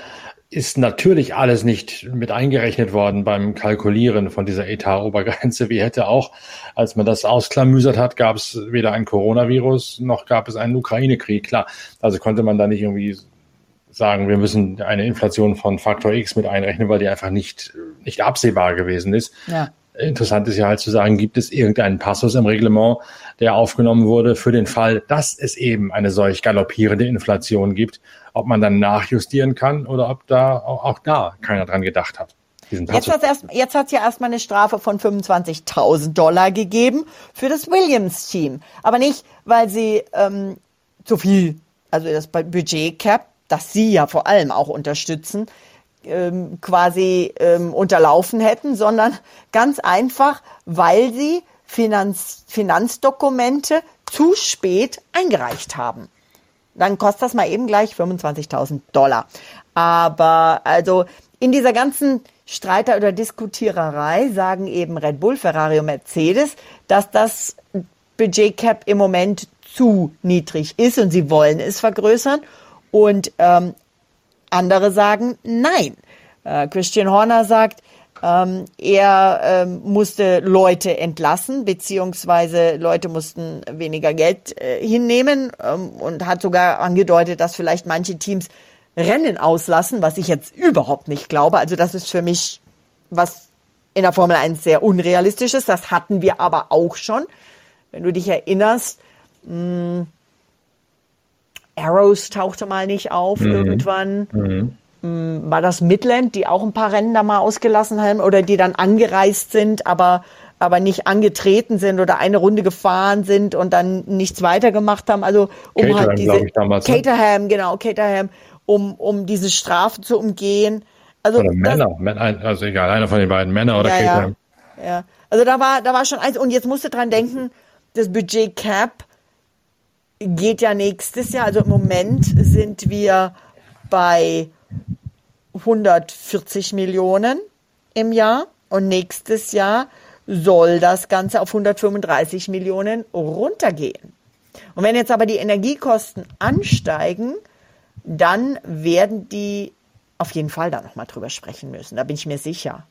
ist natürlich alles nicht mit eingerechnet worden beim Kalkulieren von dieser Etat-Obergrenze. Wie hätte auch, als man das ausklamüsert hat, gab es weder ein Coronavirus noch gab es einen Ukraine-Krieg. Klar, also konnte man da nicht irgendwie sagen, wir müssen eine Inflation von Faktor X mit einrechnen, weil die einfach nicht, nicht absehbar gewesen ist. Ja. Interessant ist ja halt zu sagen, gibt es irgendeinen Passus im Reglement, der aufgenommen wurde für den Fall, dass es eben eine solch galoppierende Inflation gibt, ob man dann nachjustieren kann oder ob da auch, da keiner dran gedacht hat. Jetzt hat es jetzt hat's ja erstmal eine Strafe von 25.000 Dollar gegeben für das Williams-Team. Aber nicht, weil sie ähm, zu viel, also das Budget Cap das Sie ja vor allem auch unterstützen, ähm, quasi ähm, unterlaufen hätten, sondern ganz einfach, weil sie Finanz, Finanzdokumente zu spät eingereicht haben. Dann kostet das mal eben gleich 25.000 Dollar. Aber also in dieser ganzen Streiter- oder Diskutiererei sagen eben Red Bull, Ferrari und Mercedes, dass das Budget Cap im Moment zu niedrig ist und sie wollen es vergrößern. Und ähm, andere sagen nein. Äh, Christian Horner sagt, ähm, er ähm, musste Leute entlassen, beziehungsweise Leute mussten weniger Geld äh, hinnehmen ähm, und hat sogar angedeutet, dass vielleicht manche Teams Rennen auslassen, was ich jetzt überhaupt nicht glaube. Also das ist für mich was in der Formel 1 sehr unrealistisches. Das hatten wir aber auch schon. Wenn du dich erinnerst, mh, Arrows tauchte mal nicht auf mhm. irgendwann. Mhm. Mm, war das Midland, die auch ein paar Rennen da mal ausgelassen haben oder die dann angereist sind, aber aber nicht angetreten sind oder eine Runde gefahren sind und dann nichts weitergemacht haben. Also um Caterham, halt diese damals, ne? Caterham, genau, Caterham, um, um diese Strafe zu umgehen. Also oder Männer, also egal, einer von den beiden, Männer oder ja, Caterham. Ja, ja, also da war, da war schon eins, und jetzt musst du dran denken, das Budget Cap geht ja nächstes Jahr, also im Moment sind wir bei 140 Millionen im Jahr und nächstes Jahr soll das Ganze auf 135 Millionen runtergehen. Und wenn jetzt aber die Energiekosten ansteigen, dann werden die auf jeden Fall da nochmal drüber sprechen müssen. Da bin ich mir sicher.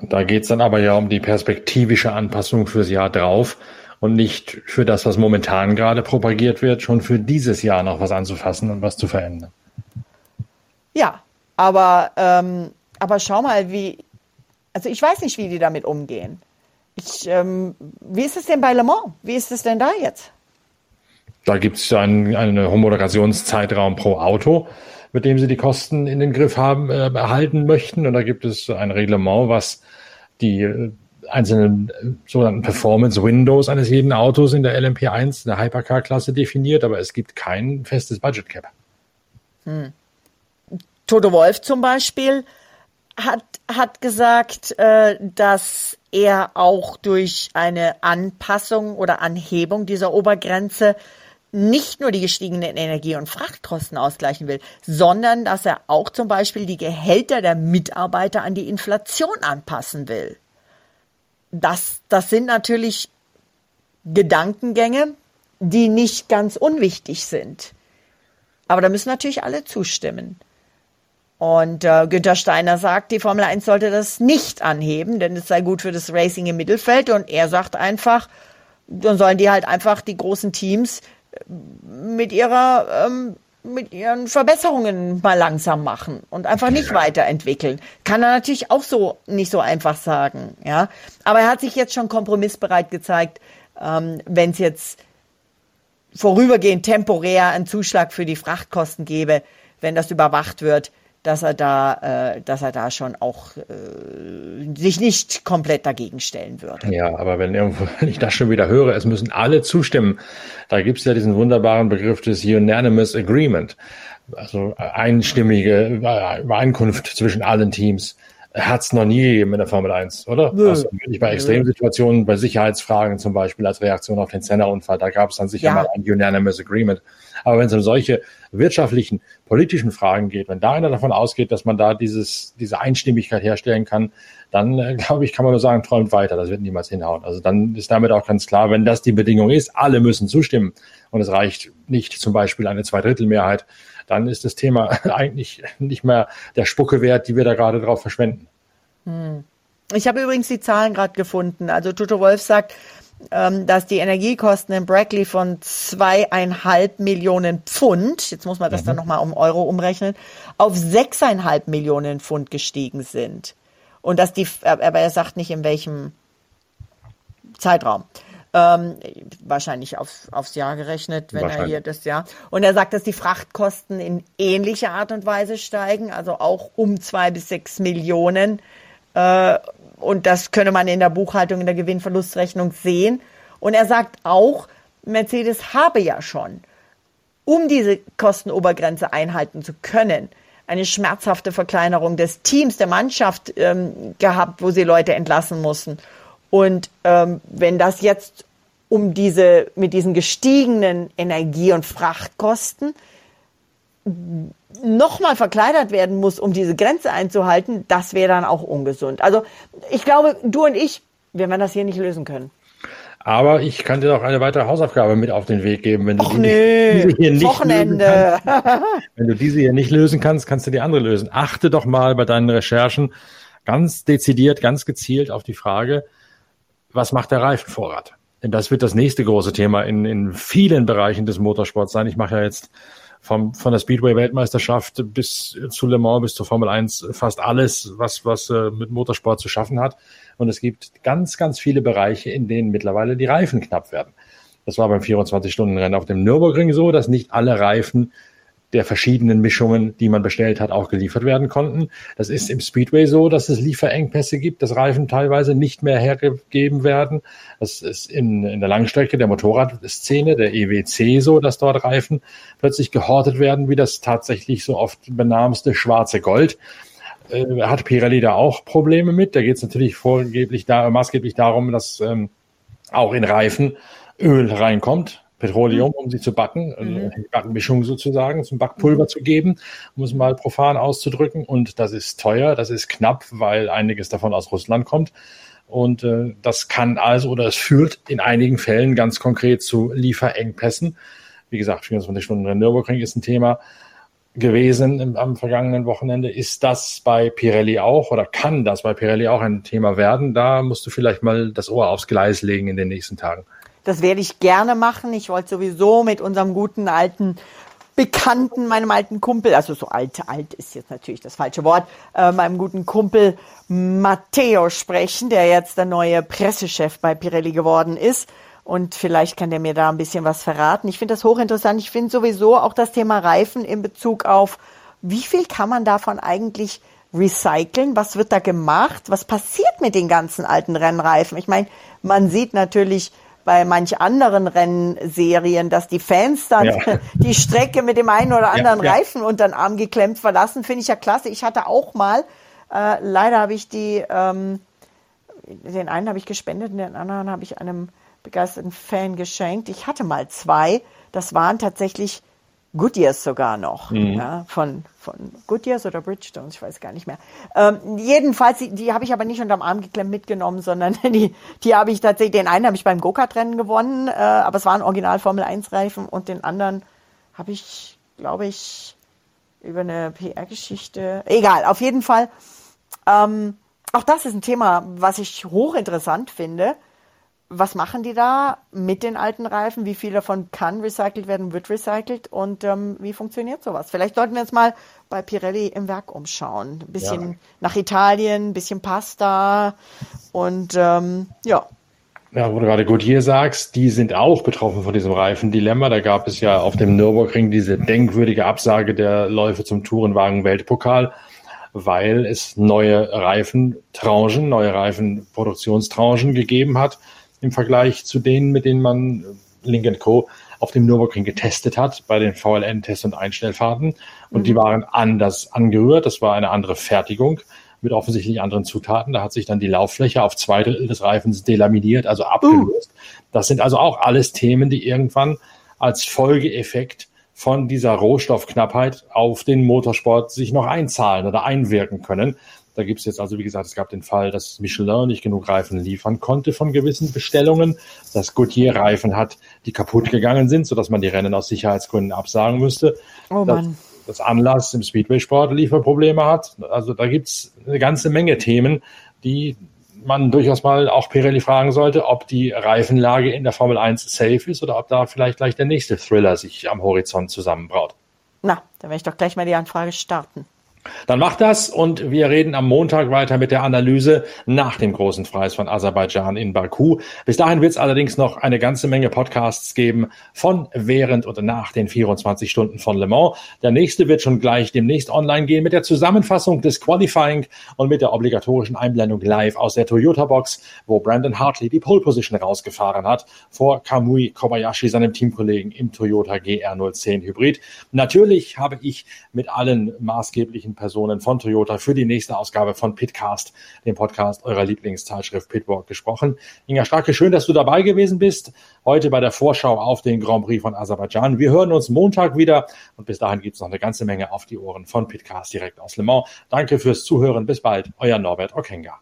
Da geht es dann aber ja um die perspektivische Anpassung fürs Jahr drauf und nicht für das, was momentan gerade propagiert wird, schon für dieses Jahr noch was anzufassen und was zu verändern. Ja, aber, ähm, aber schau mal, wie, also ich weiß nicht, wie die damit umgehen. Ich, ähm, wie ist es denn bei Le Mans? Wie ist es denn da jetzt? Da gibt es einen, einen Homologationszeitraum pro Auto, mit dem sie die Kosten in den Griff haben, äh, erhalten möchten. Und da gibt es ein Reglement, was die einzelnen äh, sogenannten Performance Windows eines jeden Autos in der LMP1, der Hypercar-Klasse definiert, aber es gibt kein festes Budget Cap. Hm. Toto Wolf zum Beispiel hat, hat gesagt, äh, dass er auch durch eine Anpassung oder Anhebung dieser Obergrenze nicht nur die gestiegenen Energie- und Frachtkosten ausgleichen will, sondern dass er auch zum Beispiel die Gehälter der Mitarbeiter an die Inflation anpassen will. Das, das sind natürlich Gedankengänge, die nicht ganz unwichtig sind. Aber da müssen natürlich alle zustimmen. Und äh, Günther Steiner sagt, die Formel 1 sollte das nicht anheben, denn es sei gut für das Racing im Mittelfeld. Und er sagt einfach, dann sollen die halt einfach die großen Teams mit ihrer ähm, mit ihren Verbesserungen mal langsam machen und einfach nicht weiterentwickeln. Kann er natürlich auch so nicht so einfach sagen, ja. Aber er hat sich jetzt schon kompromissbereit gezeigt, ähm, wenn es jetzt vorübergehend temporär einen Zuschlag für die Frachtkosten gäbe, wenn das überwacht wird, dass er da, äh, dass er da schon auch äh, sich nicht komplett dagegen stellen würde. Ja, aber wenn irgendwo, wenn ich das schon wieder höre, es müssen alle zustimmen, da gibt es ja diesen wunderbaren Begriff des Unanimous Agreement, also einstimmige Übereinkunft zwischen allen Teams. Hat es noch nie gegeben in der Formel 1, oder? Nö. Also nicht bei Extremsituationen, bei Sicherheitsfragen zum Beispiel als Reaktion auf den Senna-Unfall, da gab es dann sicher ja. mal ein Unanimous Agreement. Aber wenn es um solche wirtschaftlichen, politischen Fragen geht, wenn da einer davon ausgeht, dass man da dieses, diese Einstimmigkeit herstellen kann, dann äh, glaube ich, kann man nur sagen, träumt weiter. Das wird niemals hinhauen. Also dann ist damit auch ganz klar, wenn das die Bedingung ist, alle müssen zustimmen und es reicht nicht zum Beispiel eine Zweidrittelmehrheit, dann ist das Thema eigentlich nicht mehr der Spucke wert, die wir da gerade drauf verschwenden. Hm. Ich habe übrigens die Zahlen gerade gefunden. Also Toto Wolf sagt, dass die Energiekosten in Brackley von zweieinhalb Millionen Pfund, jetzt muss man das mhm. dann nochmal um Euro umrechnen, auf sechseinhalb Millionen Pfund gestiegen sind. Und dass die, aber er sagt nicht in welchem Zeitraum. Ähm, wahrscheinlich auf, aufs Jahr gerechnet, wenn er hier das Jahr. Und er sagt, dass die Frachtkosten in ähnlicher Art und Weise steigen, also auch um zwei bis sechs Millionen. Äh, und das könne man in der Buchhaltung, in der Gewinnverlustrechnung sehen. Und er sagt auch, Mercedes habe ja schon, um diese Kostenobergrenze einhalten zu können, eine schmerzhafte Verkleinerung des Teams, der Mannschaft ähm, gehabt, wo sie Leute entlassen mussten. Und ähm, wenn das jetzt um diese, mit diesen gestiegenen Energie- und Frachtkosten nochmal verkleinert werden muss, um diese Grenze einzuhalten, das wäre dann auch ungesund. Also ich glaube, du und ich, wir werden das hier nicht lösen können. Aber ich kann dir noch eine weitere Hausaufgabe mit auf den Weg geben. Wenn du Och, die, nee. diese hier nicht Wochenende. Kannst, wenn du diese hier nicht lösen kannst, kannst du die andere lösen. Achte doch mal bei deinen Recherchen ganz dezidiert, ganz gezielt auf die Frage, was macht der Reifenvorrat? Denn das wird das nächste große Thema in, in vielen Bereichen des Motorsports sein. Ich mache ja jetzt vom, von der Speedway-Weltmeisterschaft bis zu Le Mans, bis zur Formel 1, fast alles, was, was äh, mit Motorsport zu schaffen hat. Und es gibt ganz, ganz viele Bereiche, in denen mittlerweile die Reifen knapp werden. Das war beim 24-Stunden-Rennen auf dem Nürburgring so, dass nicht alle Reifen der verschiedenen Mischungen, die man bestellt hat, auch geliefert werden konnten. Das ist im Speedway so, dass es Lieferengpässe gibt, dass Reifen teilweise nicht mehr hergegeben werden. Das ist in, in der Langstrecke der Motorradszene, der EWC so, dass dort Reifen plötzlich gehortet werden, wie das tatsächlich so oft benamste schwarze Gold. Äh, hat Pirelli da auch Probleme mit? Da geht es natürlich vorgeblich da, maßgeblich darum, dass ähm, auch in Reifen Öl reinkommt Petroleum, um sie zu backen, also mhm. die Backmischung sozusagen, zum Backpulver mhm. zu geben, um es mal profan auszudrücken. Und das ist teuer, das ist knapp, weil einiges davon aus Russland kommt. Und äh, das kann also oder es führt in einigen Fällen ganz konkret zu Lieferengpässen. Wie gesagt, 24 Stunden in Nürburgring ist ein Thema gewesen im, am vergangenen Wochenende. Ist das bei Pirelli auch oder kann das bei Pirelli auch ein Thema werden? Da musst du vielleicht mal das Ohr aufs Gleis legen in den nächsten Tagen. Das werde ich gerne machen. Ich wollte sowieso mit unserem guten alten Bekannten, meinem alten Kumpel, also so alt, alt ist jetzt natürlich das falsche Wort, äh, meinem guten Kumpel Matteo sprechen, der jetzt der neue Pressechef bei Pirelli geworden ist. Und vielleicht kann der mir da ein bisschen was verraten. Ich finde das hochinteressant. Ich finde sowieso auch das Thema Reifen in Bezug auf, wie viel kann man davon eigentlich recyceln? Was wird da gemacht? Was passiert mit den ganzen alten Rennreifen? Ich meine, man sieht natürlich bei manch anderen Rennserien, dass die Fans dann ja. die Strecke mit dem einen oder anderen ja. Reifen unter den Arm geklemmt verlassen, finde ich ja klasse. Ich hatte auch mal, äh, leider habe ich die, ähm, den einen habe ich gespendet und den anderen habe ich einem begeisterten Fan geschenkt. Ich hatte mal zwei. das waren tatsächlich Goodyears sogar noch, mhm. ja, von, von Goodyears oder Bridgestone, ich weiß gar nicht mehr. Ähm, jedenfalls, die, die habe ich aber nicht unterm Arm geklemmt mitgenommen, sondern die, die habe ich tatsächlich, den einen habe ich beim Go-Kart-Rennen gewonnen, äh, aber es waren Original Formel 1 Reifen und den anderen habe ich, glaube ich, über eine PR-Geschichte, egal, auf jeden Fall, ähm, auch das ist ein Thema, was ich hochinteressant finde was machen die da mit den alten Reifen? Wie viel davon kann recycelt werden, wird recycelt und ähm, wie funktioniert sowas? Vielleicht sollten wir uns mal bei Pirelli im Werk umschauen. Ein bisschen ja. nach Italien, ein bisschen Pasta und ähm, ja. Ja, wo du gerade gut hier sagst, die sind auch betroffen von diesem Reifendilemma. Da gab es ja auf dem Nürburgring diese denkwürdige Absage der Läufe zum Tourenwagen-Weltpokal, weil es neue Reifentranchen, neue Reifenproduktionstranchen gegeben hat im Vergleich zu denen, mit denen man äh, Link Co. auf dem Nürburgring getestet hat, bei den VLN-Tests und Einstellfahrten. Und mhm. die waren anders angerührt. Das war eine andere Fertigung mit offensichtlich anderen Zutaten. Da hat sich dann die Lauffläche auf zwei Drittel des Reifens delaminiert, also abgelöst. Uh. Das sind also auch alles Themen, die irgendwann als Folgeeffekt von dieser Rohstoffknappheit auf den Motorsport sich noch einzahlen oder einwirken können. Da gibt es jetzt also, wie gesagt, es gab den Fall, dass Michelin nicht genug Reifen liefern konnte von gewissen Bestellungen, dass Goodyear Reifen hat, die kaputt gegangen sind, sodass man die Rennen aus Sicherheitsgründen absagen müsste. Oh Mann. Das, das Anlass im Speedway-Sport Lieferprobleme hat. Also da gibt es eine ganze Menge Themen, die man durchaus mal auch Pirelli fragen sollte, ob die Reifenlage in der Formel 1 safe ist oder ob da vielleicht gleich der nächste Thriller sich am Horizont zusammenbraut. Na, da werde ich doch gleich mal die Anfrage starten. Dann macht das und wir reden am Montag weiter mit der Analyse nach dem großen Preis von Aserbaidschan in Baku. Bis dahin wird es allerdings noch eine ganze Menge Podcasts geben von während und nach den 24 Stunden von Le Mans. Der nächste wird schon gleich demnächst online gehen mit der Zusammenfassung des Qualifying und mit der obligatorischen Einblendung live aus der Toyota Box, wo Brandon Hartley die Pole Position rausgefahren hat vor Kamui Kobayashi, seinem Teamkollegen im Toyota GR010 Hybrid. Natürlich habe ich mit allen maßgeblichen verantwortlichen Personen von Toyota für die nächste Ausgabe von Pitcast, dem Podcast eurer Lieblingszeitschrift Pitwalk gesprochen. Inga Starke, schön, dass du dabei gewesen bist. Heute bei der Vorschau auf den Grand Prix von Aserbaidschan. Wir hören uns Montag wieder und bis dahin gibt es noch eine ganze Menge auf die Ohren von Pitcast direkt aus Le Mans. Danke fürs Zuhören. Bis bald. Euer Norbert Okenga.